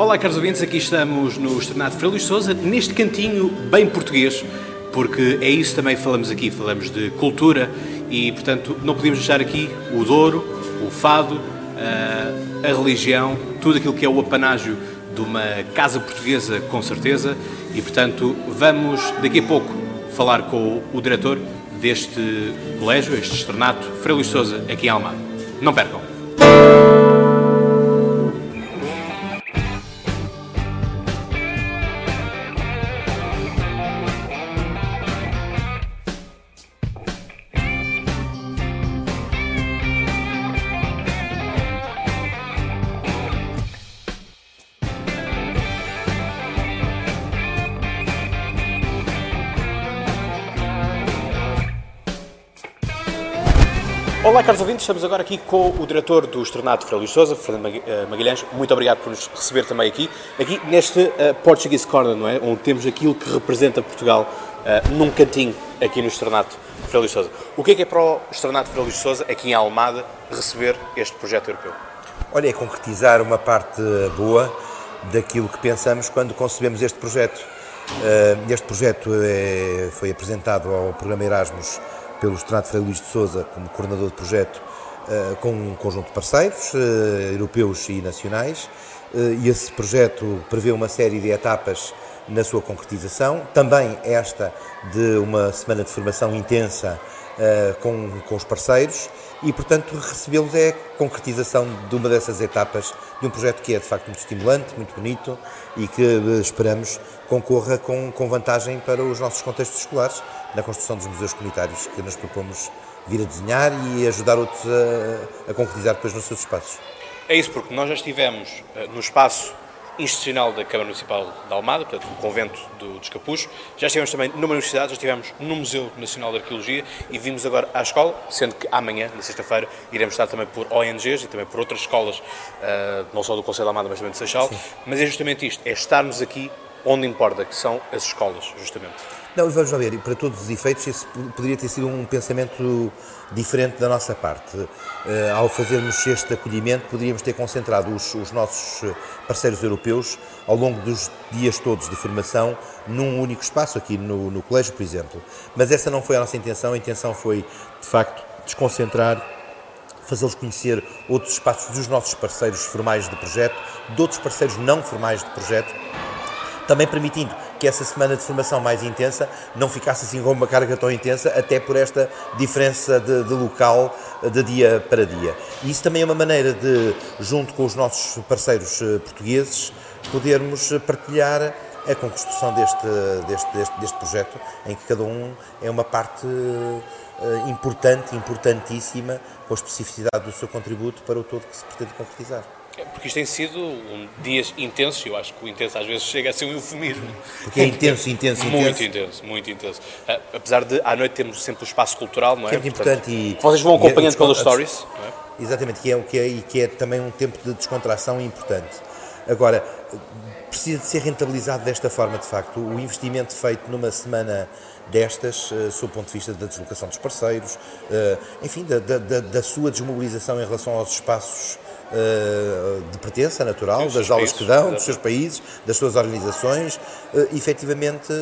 Olá, caros ouvintes, aqui estamos no Estrenado Frei Luís Souza, neste cantinho bem português, porque é isso também que falamos aqui, falamos de cultura e, portanto, não podíamos deixar aqui o Douro, o Fado, a, a religião, tudo aquilo que é o apanágio de uma casa portuguesa, com certeza, e, portanto, vamos daqui a pouco falar com o diretor deste colégio, este externato, Frei Luís Souza, aqui em Almada. Não percam! Olá, caros ouvintes, estamos agora aqui com o diretor do Externato Frei Luís Souza, Fernando eh, Magalhães. Muito obrigado por nos receber também aqui, aqui neste uh, Portuguese Corner, não é? Onde temos aquilo que representa Portugal uh, num cantinho aqui no Externato Frei Luís Souza. O que é que é para o Externato Frei Luís Souza, aqui em Almada, receber este projeto europeu? Olha, é concretizar uma parte boa daquilo que pensamos quando concebemos este projeto. Uh, este projeto é, foi apresentado ao programa Erasmus pelo Estado Frei Luís de Souza como coordenador de projeto eh, com um conjunto de parceiros eh, europeus e nacionais. Eh, e esse projeto prevê uma série de etapas na sua concretização, também esta de uma semana de formação intensa com, com os parceiros e, portanto, recebê-los é a concretização de uma dessas etapas de um projeto que é, de facto, muito estimulante, muito bonito e que esperamos concorra com, com vantagem para os nossos contextos escolares na construção dos museus comunitários que nos propomos vir a desenhar e ajudar outros a, a concretizar depois nos seus espaços. É isso, porque nós já estivemos uh, no espaço institucional da Câmara Municipal de Almada, portanto, o convento do, dos Capuchos. Já estivemos também numa universidade, já estivemos no Museu Nacional de Arqueologia e vimos agora à escola, sendo que amanhã, na sexta-feira, iremos estar também por ONGs e também por outras escolas, uh, não só do Conselho de Almada, mas também de Seixal. Sim. Mas é justamente isto, é estarmos aqui onde importa, que são as escolas, justamente. Não, vamos lá ver, para todos os efeitos, esse poderia ter sido um pensamento diferente da nossa parte. Uh, ao fazermos este acolhimento, poderíamos ter concentrado os, os, nossos parceiros europeus ao longo dos dias todos de formação num único espaço, aqui no, no colégio, por exemplo. Mas essa não foi a nossa intenção, a intenção foi, de facto, desconcentrar fazê-los conhecer outros espaços dos nossos parceiros formais de projeto, de outros parceiros não formais de projeto, também permitindo que essa semana de formação mais intensa não ficasse assim com uma carga tão intensa, até por esta diferença de, de local de dia para dia. E isso também é uma maneira de, junto com os nossos parceiros eh, portugueses, podermos partilhar a construção deste, deste, deste, deste projeto, em que cada um é uma parte eh, importante, importantíssima, com a especificidade do seu contributo para o todo que se pretende concretizar. É, porque isto tem sido um, dias intensos, eu acho que o intenso às vezes chega a ser um eufemismo. Porque é intenso, intenso, intenso. Muito intenso, muito intenso. Uh, apesar de à noite termos sempre o espaço cultural, não é? Que é muito importante e. Vocês vão acompanhando pelas stories. É? Exatamente, que é, que é, e que é também um tempo de descontração importante. Agora, precisa de ser rentabilizado desta forma, de facto. O investimento feito numa semana destas, uh, sob o ponto de vista da deslocação dos parceiros, uh, enfim, da, da, da, sua desmobilização em relação aos espaços uh, de pertença natural, das aulas países, que dão, dos seus países, das suas organizações, efetivamente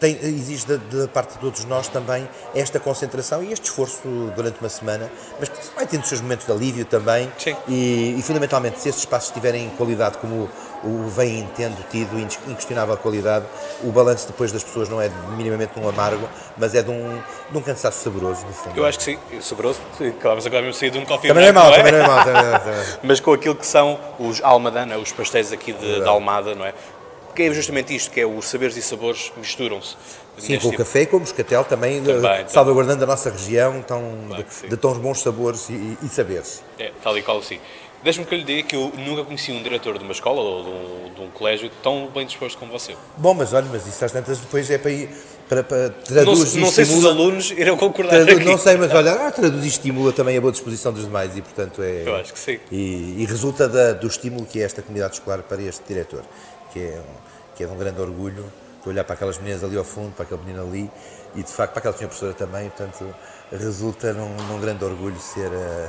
tem, exige da, da, parte de todos nós também esta concentração e este esforço durante uma semana, mas que vai tendo os seus momentos de alívio também e, e, fundamentalmente se esses espaços tiverem qualidade como o vem tendo tido inquestionável qualidade, o balanço depois das pessoas não é minimamente um amargo, mas é de um, de um cansaço saboroso, no fundo. Eu acho que sim, saboroso, acabamos agora mesmo sair de um coffee também branco, não é mau, também não é mau. Também não é mau. mas com aquilo que são os almadana, os pastéis aqui de, de Almada, não é? Que é justamente isto, que é os saberes e sabores misturam-se. Sim, com o tipo. café e com o moscatel também, também salvaguardando a nossa região tão, claro de, de tão bons sabores e, e saberes. É, tal e qual sim. Deixe-me que eu lhe diga que eu nunca conheci um diretor de uma escola ou de um, de um, colégio tão bem disposto como você. Bom, mas olha, mas isso às tantas depois é para ir. Para, para, traduz não, não sei se os alunos irão concordar traduz. Não sei, mas olha, ah, traduz e estimula também a boa disposição dos demais e, portanto, é... Eu acho que sim. E, e resulta da, do estímulo que é esta comunidade escolar para este diretor, que é, que é de um grande orgulho de olhar para aquelas meninas ali ao fundo, para aquele menino ali e, de facto, para aquela senhora professora também, portanto, resulta num, num grande orgulho ser... Uh,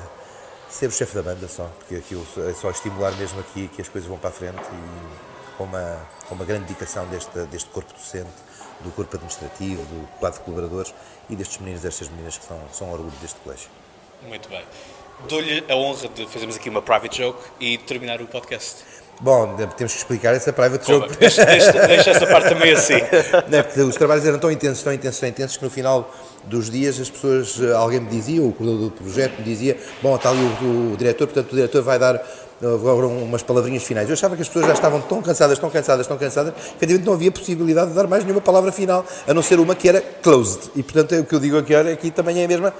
Ser o chefe da banda só, porque aquilo é só estimular mesmo aqui que as coisas vão para a frente e com uma, com uma grande dedicação deste, deste corpo docente, do corpo administrativo, do quadro de colaboradores e destes meninos destas meninas que são, são orgulho deste colégio. Muito bem. Dou-lhe a honra de fazermos aqui uma private joke e terminar o podcast. Bom, temos que explicar essa private joke. Deixa, deixa, deixa, essa parte também assim. Não, porque os trabalhos eram tão intensos, tão intensos, tão intensos que no final dos dias as pessoas, eh, alguém me dizia, o coordenador do projeto me dizia, bom, está ali o, o diretor, portanto o diretor vai dar agora umas palavrinhas finais. Eu achava que as pessoas já estavam tão cansadas, tão cansadas, tão cansadas, que efetivamente não havia possibilidade de dar mais nenhuma palavra final, a não ser uma que era closed. E portanto é o que eu digo aqui, aqui também é a mesma.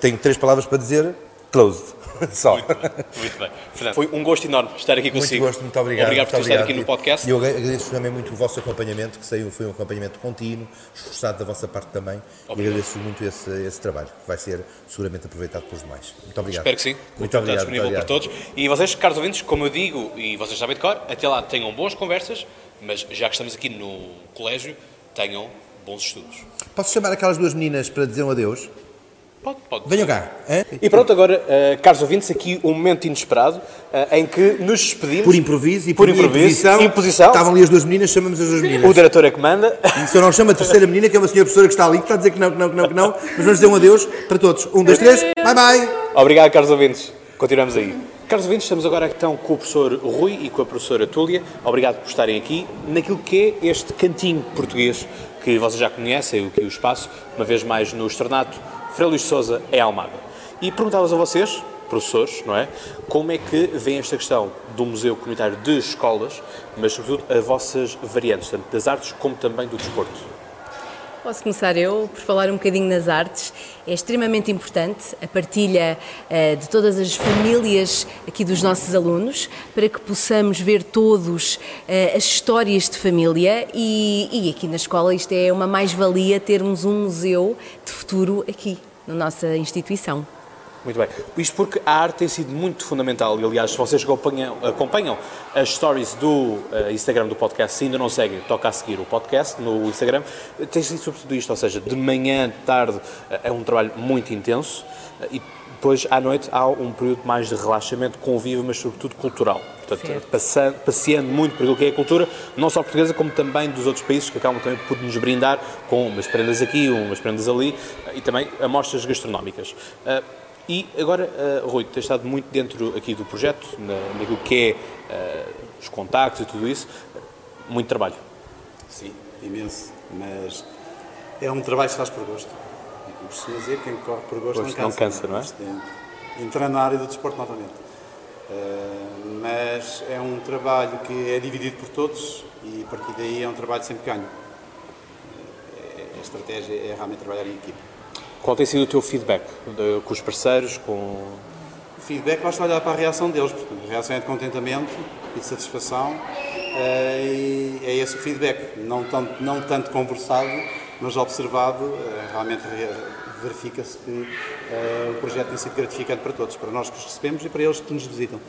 Tenho três palavras para dizer, closed. Só. Muito bem, muito bem. Fernando, foi um gosto enorme estar aqui consigo. Muito gosto, muito obrigado. Obrigado por ter estado aqui no podcast. E eu agradeço também muito o vosso acompanhamento, que saiu, foi um acompanhamento contínuo, esforçado da vossa parte também. Obrigado. E agradeço muito esse, esse trabalho, que vai ser seguramente aproveitado pelos demais. Muito obrigado. Espero que sim. Muito obrigado. disponível muito obrigado. para todos. E vocês, caros ouvintes, como eu digo, e vocês sabem de cor, até lá tenham boas conversas, mas já que estamos aqui no colégio, tenham bons estudos. Posso chamar aquelas duas meninas para dizer um adeus? Pode, pode. Venham cá. Hein? E pronto, agora, uh, caros ouvintes, aqui um momento inesperado uh, em que nos despedimos. Por improviso e por, por improviso, imposição, imposição. Estavam ali as duas meninas, chamamos as duas meninas. O diretor é que manda. E se eu não chamo a terceira menina, que é uma senhora professora que está ali, que está a dizer que não, que não, que não, que não, mas vamos dizer um adeus para todos. Um, dois, três, bye bye. Obrigado, caros ouvintes. Continuamos aí. Caros ouvintes, estamos agora então com o professor Rui e com a professora Túlia. Obrigado por estarem aqui naquilo que é este cantinho português que vocês já conhecem, o que é o espaço, uma vez mais no Externato Frei Luís Souza é Almada. E perguntava-vos a vocês, professores, não é? Como é que vem esta questão do Museu Comunitário de Escolas, mas sobretudo as vossas variantes, tanto das artes como também do desporto? Posso começar eu por falar um bocadinho nas artes. É extremamente importante a partilha uh, de todas as famílias aqui dos nossos alunos para que possamos ver todos uh, as histórias de família e, e aqui na escola isto é uma mais-valia termos um museu de futuro aqui na nossa instituição. Muito bem. Isto porque a arte tem sido muito fundamental e, aliás, se vocês acompanham, acompanham as stories do uh, Instagram do podcast, se ainda não seguem, toca a seguir o podcast no Instagram, tem sido sobretudo isto, ou seja, de manhã, de tarde, uh, é um trabalho muito intenso uh, e depois à noite há um período mais de relaxamento, convívio, mas sobretudo cultural. Portanto, passando, passeando muito por aquilo que é a cultura, não só portuguesa, como também dos outros países que acabam também por nos brindar com umas prendas aqui, umas prendas ali e também amostras gastronómicas. E agora, uh, Rui, tens estado muito dentro aqui do projeto, na, naquilo que é uh, os contactos e tudo isso. Muito trabalho. Sim, imenso. Mas é um trabalho que se faz por gosto. E como costumo dizer, quem corre por gosto, gosto não cansa. Não cansa, não é? Entrando na área do desporto novamente. Uh, mas é um trabalho que é dividido por todos e a partir daí é um trabalho sempre ganho. a estratégia é realmente trabalhar em equipe. Qual tem sido o teu feedback de, com os parceiros? Com... O feedback basta olhar para a reação deles. Portanto, a reação é de contentamento e de satisfação. Uh, e é esse o feedback. Não tanto, não tanto conversado, mas observado. Uh, realmente verifica-se que uh, o projeto tem sido gratificante para todos, para nós que os recebemos e para eles que nos visitam.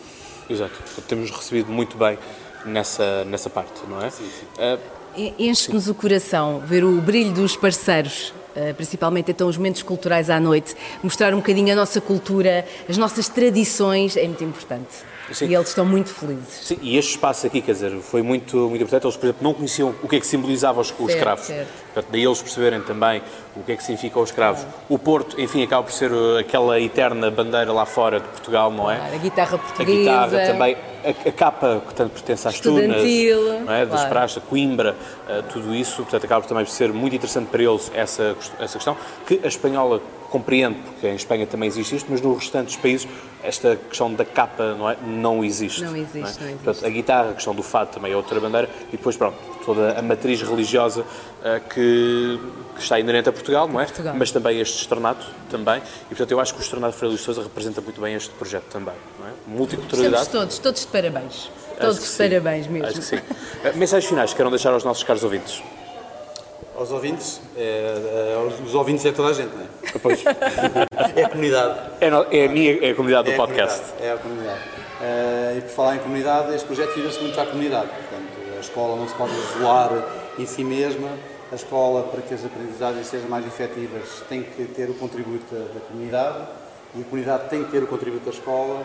Exato. Temos recebido muito bem nessa, nessa parte, não é? Sim, sim. Enche-nos o coração ver o brilho dos parceiros eh, principalmente então os momentos culturais à noite, mostrar um bocadinho a nossa cultura, as nossas tradições, é muito importante. Sim. E eles estão muito felizes. Sim, e este espaço aqui, quer dizer, foi muito, muito importante. Eles, por exemplo, não conheciam o que é que simbolizava os, certo, os escravos. Certo. Portanto, daí eles perceberem também o que é que significa os escravos. O Porto, enfim, acaba por ser uh, aquela eterna bandeira lá fora de Portugal, não é? Claro, a guitarra portuguesa. A guitarra também. A, a capa, que tanto pertence às tunas, não é? das praças, Coimbra, uh, tudo isso. Portanto, acaba também por ser muito interessante para eles essa, essa questão, que a espanhola compreende, porque em Espanha também existe isto, mas no restante dos países esta questão da capa não, é? não existe. Não existe, não, é? não existe. Portanto, a guitarra, a questão do fado também é outra bandeira, e depois, pronto, toda a matriz religiosa uh, que, que, está inerente a Portugal, não é? Portugal. Mas também este externato também, e portanto eu acho que o externato Freire Luís Sousa representa muito bem este projeto também, não é? Multiculturalidade. Estamos todos, todos de parabéns. Todos de parabéns mesmo. Acho que sim. Uh, mensagens finais que queiram deixar aos nossos caros ouvintes? Aos ouvintes, é, é, os ouvintes é toda a gente, não é? Pois. é a comunidade. É, no, é, a minha é a comunidade do é podcast. Comunidade, é a comunidade. Uh, e por falar em comunidade, este projeto vira-se muito à comunidade. Portanto, a escola não se pode isolar em si mesma. A escola, para que as aprendizagens sejam mais efetivas, tem que ter o contributo da, da comunidade e a comunidade tem que ter o contributo da escola.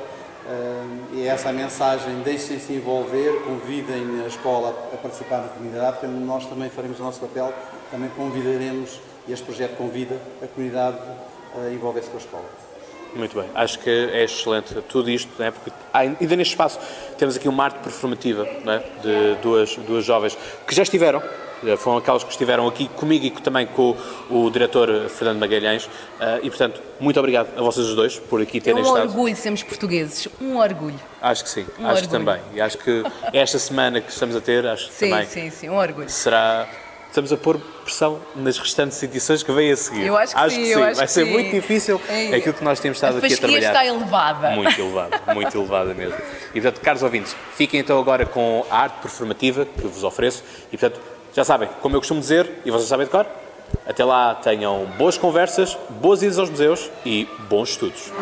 Uh, e é essa a mensagem, deixem-se envolver, convidem a escola a participar na comunidade, porque nós também faremos o nosso papel, também convidaremos, e este projeto convida a comunidade a envolver-se com a escola. Muito bem, acho que é excelente tudo isto, né? porque ainda neste espaço temos aqui uma arte performativa né? de duas, duas jovens que já estiveram, eh, foram aquelas que estiveram aqui comigo e também com o diretor Fernando Magalhães eh, e, portanto, muito obrigado a vocês os dois por aqui terem estado. É um orgulho sermos portugueses, um orgulho. Acho que sim, um acho orgulho. que também. E acho que esta semana que estamos a ter, acho que sim, também sim, sim, um orgulho. será estamos a pôr pressão nas restantes edições que vêm a seguir. Eu acho que sim, eu acho vai que ser sim. muito difícil É. aquilo que nós temos estado A aqui a trabalhar. está elevada. Muito elevada, muito elevada mesmo. E portanto, caros ouvintes, fiquem então agora com a arte performativa que vos ofereço e portanto, já sabem, como eu costumo dizer, e vocês sabem de cor, até lá tenham boas conversas, boas idas aos museus e bons estudos.